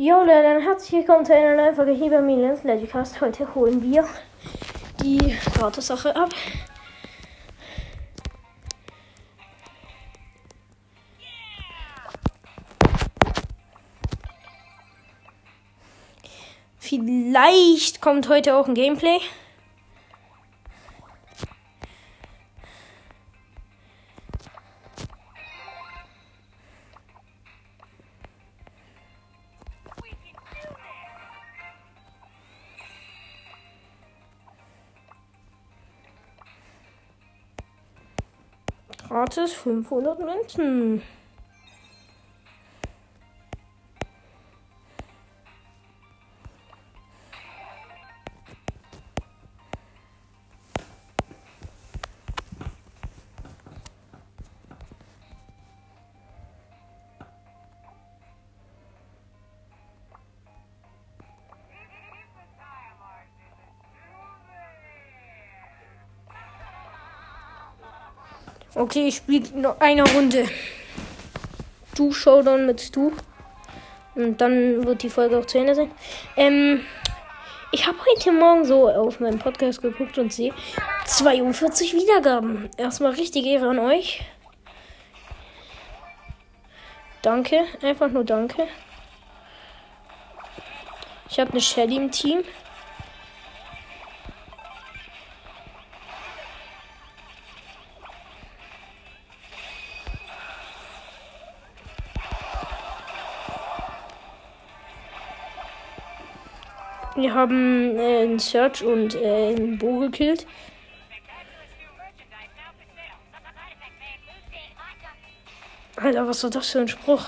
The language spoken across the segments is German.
Jo, Leute, herzlich willkommen zu einer neuen Folge hier bei Milans Legicast. Heute holen wir die Gratis-Sache ab. Vielleicht kommt heute auch ein Gameplay. Gratis 500 Münzen. Okay, ich spiele noch eine Runde. Du Showdown mit du. Und dann wird die Folge auch zu Ende sein. Ähm, ich habe heute Morgen so auf meinen Podcast geguckt und sehe 42 Wiedergaben. Erstmal richtig Ehre an euch. Danke, einfach nur danke. Ich habe eine Shelly im Team. Wir haben äh, einen Search und äh, einen Bo gekillt. Alter, was war das für ein Spruch?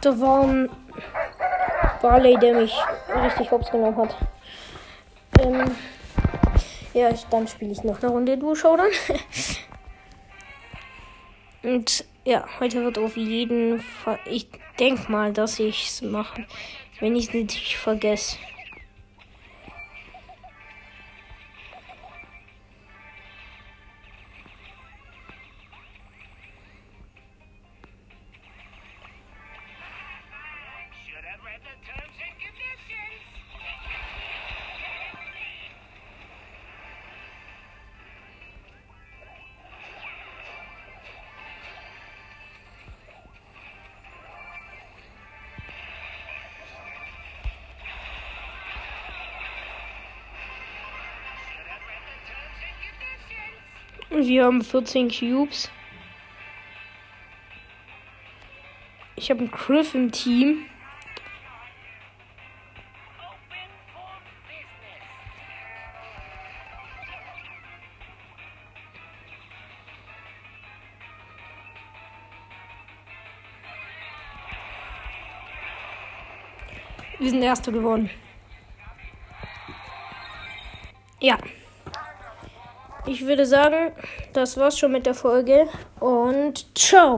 Da war ein Barley, der mich richtig hops genommen hat. Ähm, ja, dann spiele ich noch eine Runde Duo Showdown. Und ja, heute wird auf jeden Fall. Ich denke mal, dass ich es mache. Wenn ich es nicht vergesse. Wir haben 14 Cubes. Ich habe einen Griff im Team. Wir sind Erste geworden. Ja. Ich würde sagen, das war's schon mit der Folge und ciao.